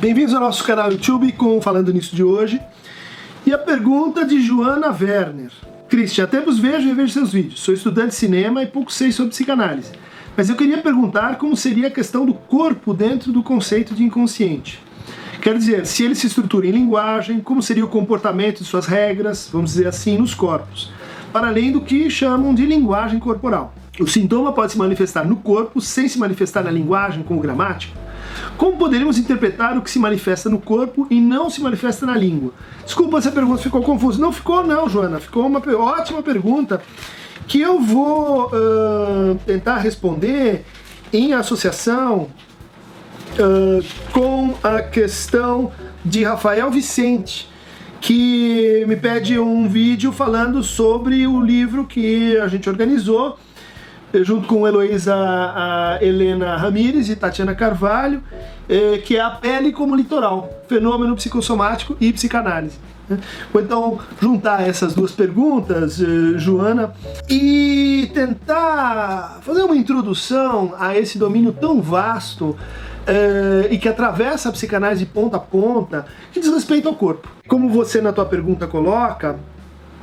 Bem-vindos ao nosso canal YouTube com Falando Nisso de hoje. E a pergunta de Joana Werner. Christian, até vos vejo e vejo seus vídeos. Sou estudante de cinema e pouco sei sobre psicanálise. Mas eu queria perguntar como seria a questão do corpo dentro do conceito de inconsciente. Quer dizer, se ele se estrutura em linguagem, como seria o comportamento de suas regras, vamos dizer assim, nos corpos, para além do que chamam de linguagem corporal. O sintoma pode se manifestar no corpo sem se manifestar na linguagem, como gramática? Como poderíamos interpretar o que se manifesta no corpo e não se manifesta na língua? Desculpa se a pergunta ficou confusa. Não ficou, não, Joana. Ficou uma ótima pergunta que eu vou uh, tentar responder em associação uh, com a questão de Rafael Vicente, que me pede um vídeo falando sobre o livro que a gente organizou junto com Heloísa a Helena Ramírez e Tatiana Carvalho, é, que é a pele como litoral, fenômeno psicossomático e psicanálise. Né? Vou então juntar essas duas perguntas, eh, Joana, e tentar fazer uma introdução a esse domínio tão vasto eh, e que atravessa a psicanálise de ponta a ponta, que diz respeito ao corpo. Como você na tua pergunta coloca,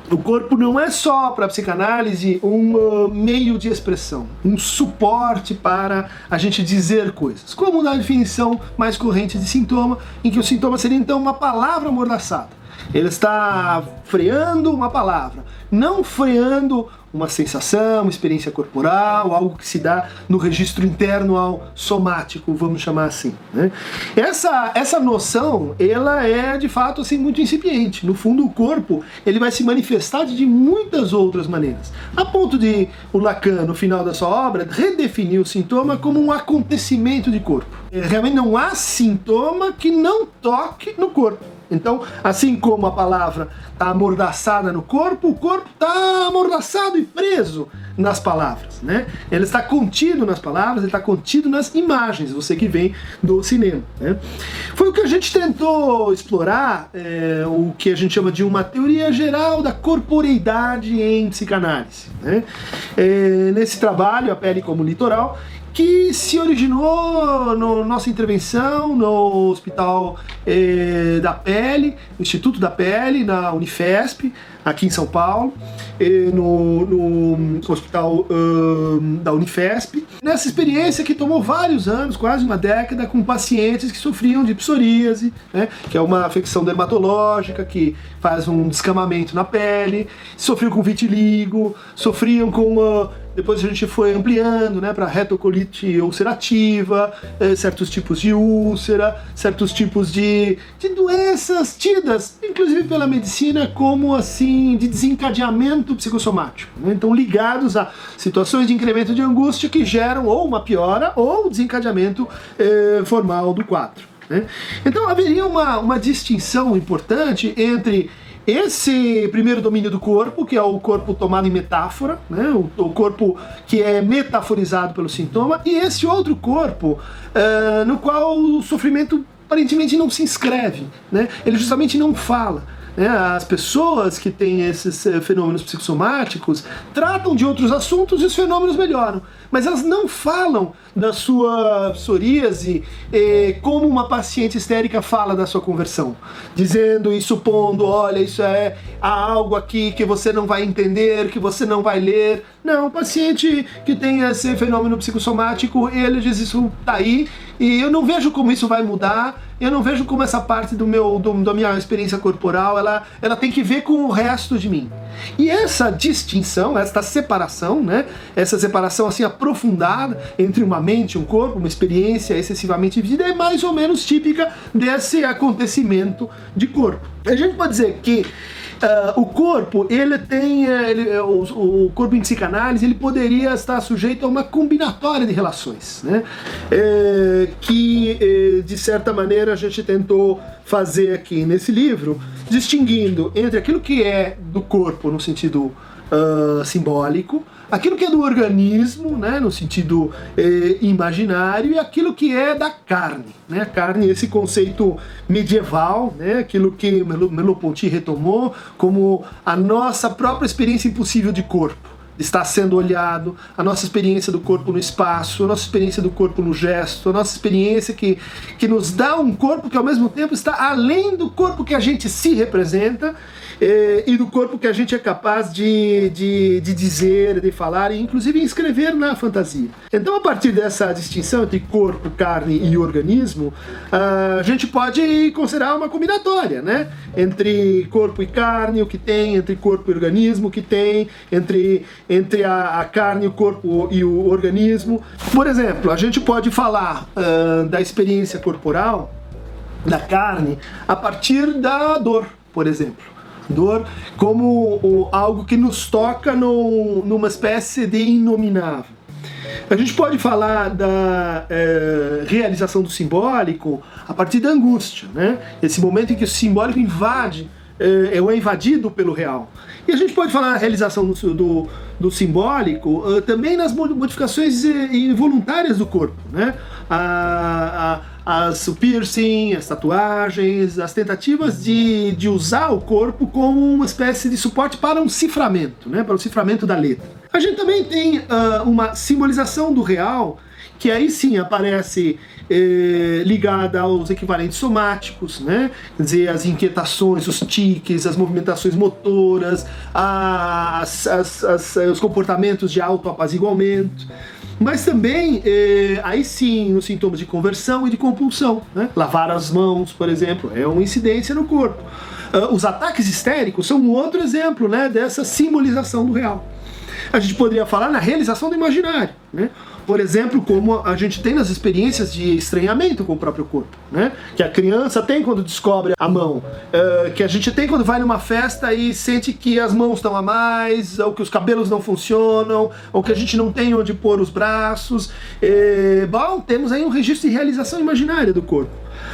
o corpo não é só para a psicanálise um uh, meio de expressão, um suporte para a gente dizer coisas. Como na definição mais corrente de sintoma, em que o sintoma seria então uma palavra amordaçada. Ele está freando uma palavra, não freando uma sensação, uma experiência corporal, algo que se dá no registro interno ao somático, vamos chamar assim. Né? Essa, essa noção, ela é de fato assim muito incipiente. No fundo, o corpo ele vai se manifestar de muitas outras maneiras, a ponto de o Lacan, no final da sua obra, redefinir o sintoma como um acontecimento de corpo. É, realmente não há sintoma que não toque no corpo. Então, assim como a palavra está amordaçada no corpo, o corpo está amordaçado e preso nas palavras, né? Ele está contido nas palavras, ele está contido nas imagens, você que vem do cinema. Né? Foi o que a gente tentou explorar, é, o que a gente chama de uma teoria geral da corporeidade em psicanálise. Né? É, nesse trabalho, A Pele como Litoral, que se originou na nossa intervenção no Hospital eh, da Pele, Instituto da Pele, na Unifesp, aqui em São Paulo, eh, no, no, Hospital uh, da Unifesp. Nessa experiência que tomou vários anos, quase uma década, com pacientes que sofriam de psoríase, né, que é uma afecção dermatológica que faz um descamamento na pele, sofriam com vitiligo, sofriam com. Uh, depois a gente foi ampliando né, para retocolite ulcerativa, eh, certos tipos de úlcera, certos tipos de, de doenças tidas, inclusive pela medicina, como assim de desencadeamento psicossomático. Né? Então, ligados a situações de incremento de angústia que geram ou uma piora ou desencadeamento eh, formal do quadro. Né? Então, haveria uma, uma distinção importante entre esse primeiro domínio do corpo, que é o corpo tomado em metáfora, né? o, o corpo que é metaforizado pelo sintoma, e esse outro corpo uh, no qual o sofrimento aparentemente não se inscreve, né? ele justamente não fala. Né? As pessoas que têm esses eh, fenômenos psicossomáticos tratam de outros assuntos e os fenômenos melhoram, mas elas não falam da sua psoríase eh, como uma paciente histérica fala da sua conversão, dizendo e supondo, olha, isso é há algo aqui que você não vai entender, que você não vai ler. Não, o paciente que tem esse fenômeno psicossomático, ele diz isso tá aí e eu não vejo como isso vai mudar eu não vejo como essa parte do meu do, da minha experiência corporal ela, ela tem que ver com o resto de mim. E essa distinção, essa separação, né, essa separação assim aprofundada entre uma mente um corpo, uma experiência excessivamente vivida, é mais ou menos típica desse acontecimento de corpo. A gente pode dizer que Uh, o corpo, ele tem. Eh, ele, eh, o, o, corpo em psicanálise ele poderia estar sujeito a uma combinatória de relações, né? É, que, é, de certa maneira, a gente tentou fazer aqui nesse livro, distinguindo entre aquilo que é do corpo no sentido uh, simbólico, aquilo que é do organismo, né, no sentido eh, imaginário, e aquilo que é da carne. Né? A carne, esse conceito medieval, né, aquilo que Merleau-Ponty retomou como a nossa própria experiência impossível de corpo. Está sendo olhado, a nossa experiência do corpo no espaço, a nossa experiência do corpo no gesto, a nossa experiência que, que nos dá um corpo que ao mesmo tempo está além do corpo que a gente se representa eh, e do corpo que a gente é capaz de, de, de dizer, de falar e inclusive escrever na fantasia. Então, a partir dessa distinção entre corpo, carne e organismo, a gente pode considerar uma combinatória, né? Entre corpo e carne, o que tem, entre corpo e organismo, o que tem, entre, entre a, a carne, o corpo e o organismo. Por exemplo, a gente pode falar uh, da experiência corporal da carne a partir da dor, por exemplo dor como o, algo que nos toca no, numa espécie de inominável. A gente pode falar da é, realização do simbólico a partir da angústia, né? Esse momento em que o simbólico invade, é, é invadido pelo real. E a gente pode falar da realização do, do, do simbólico uh, também nas modificações involuntárias do corpo, né? A, a, as, o piercing, as tatuagens, as tentativas de, de usar o corpo como uma espécie de suporte para um ciframento, né, para o ciframento da letra. A gente também tem uh, uma simbolização do real que aí sim aparece eh, ligada aos equivalentes somáticos, né? Quer dizer, as inquietações, os tiques, as movimentações motoras, as, as, as, os comportamentos de autoapaziguamento mas também, eh, aí sim, os sintomas de conversão e de compulsão. Né? Lavar as mãos, por exemplo, é uma incidência no corpo. Uh, os ataques histéricos são um outro exemplo né, dessa simbolização do real. A gente poderia falar na realização do imaginário. Né? por exemplo, como a gente tem nas experiências de estranhamento com o próprio corpo, né? Que a criança tem quando descobre a mão, uh, que a gente tem quando vai numa festa e sente que as mãos estão a mais, ou que os cabelos não funcionam, ou que a gente não tem onde pôr os braços. E, bom, temos aí um registro de realização imaginária do corpo.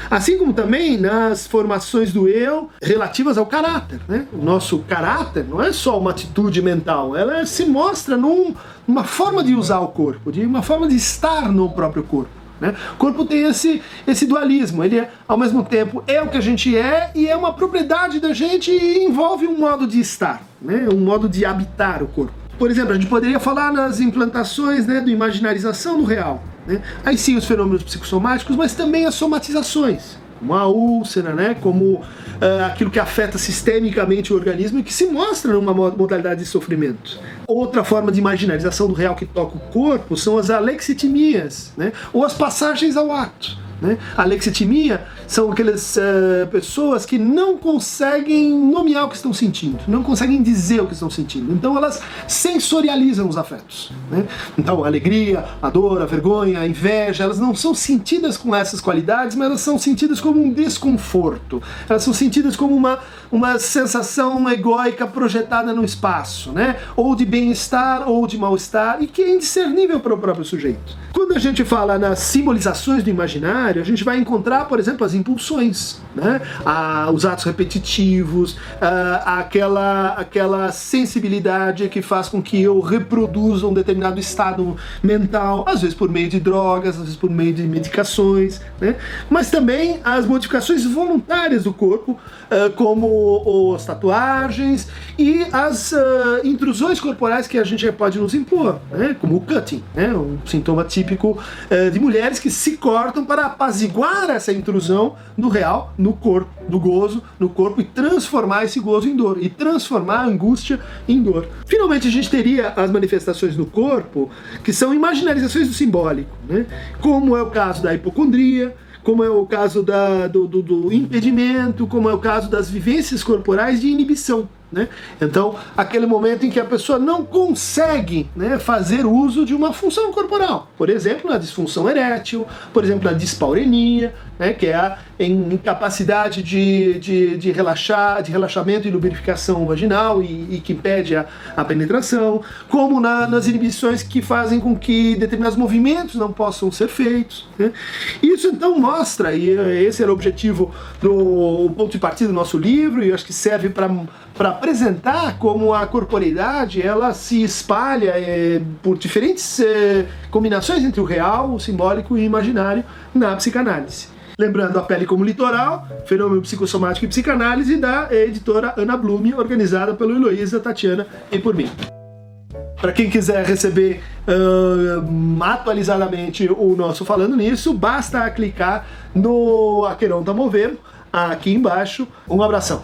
Assim como também nas formações do eu relativas ao caráter. Né? O nosso caráter não é só uma atitude mental, ela se mostra num, numa forma de usar o corpo, de uma forma de estar no próprio corpo. Né? O corpo tem esse, esse dualismo, ele é, ao mesmo tempo é o que a gente é e é uma propriedade da gente e envolve um modo de estar, né? um modo de habitar o corpo. Por exemplo, a gente poderia falar nas implantações né, do imaginarização do real. Né? Aí sim os fenômenos psicossomáticos, mas também as somatizações, como a úlcera, né? como uh, aquilo que afeta sistemicamente o organismo e que se mostra numa modalidade de sofrimento. Outra forma de imaginarização do real que toca o corpo são as alexitimias, né? ou as passagens ao ato. Né? A lexitimia são aquelas uh, pessoas que não conseguem nomear o que estão sentindo, não conseguem dizer o que estão sentindo. Então elas sensorializam os afetos. Né? Então a alegria, a dor, a vergonha, a inveja, elas não são sentidas com essas qualidades, mas elas são sentidas como um desconforto. Elas são sentidas como uma, uma sensação egóica projetada no espaço, né? ou de bem-estar ou de mal-estar, e que é indiscernível para o próprio sujeito. Quando a gente fala nas simbolizações do imaginário, a gente vai encontrar, por exemplo, as impulsões, né? Ah, os atos repetitivos, ah, aquela, aquela sensibilidade que faz com que eu reproduza um determinado estado mental, às vezes por meio de drogas, às vezes por meio de medicações, né? mas também as modificações voluntárias do corpo, ah, como as tatuagens e as ah, intrusões corporais que a gente pode nos impor, né? como o cutting, né? um sintoma típico ah, de mulheres que se cortam para apaziguar essa intrusão do real no corpo, do gozo no corpo e transformar esse gozo em dor e transformar a angústia em dor. Finalmente a gente teria as manifestações no corpo que são imaginarizações do simbólico, né? como é o caso da hipocondria, como é o caso da, do, do, do impedimento, como é o caso das vivências corporais de inibição. Né? Então, aquele momento em que a pessoa não consegue né, fazer uso de uma função corporal. Por exemplo, a disfunção erétil, por exemplo, a dispaurenia, né, que é a incapacidade de, de, de, relaxar, de relaxamento e lubrificação vaginal e, e que impede a, a penetração, como na, nas inibições que fazem com que determinados movimentos não possam ser feitos. Né? Isso então mostra, e esse era o objetivo do ponto de partida do nosso livro, e acho que serve para apresentar como a corporeidade ela se espalha é, por diferentes é, combinações entre o real, o simbólico e o imaginário na psicanálise. Lembrando a pele como litoral, fenômeno psicossomático e psicanálise da editora Ana Blume, organizada pelo Heloísa, Tatiana e por mim. Para quem quiser receber uh, atualizadamente o nosso Falando Nisso, basta clicar no Aqueron Tamover aqui embaixo. Um abração.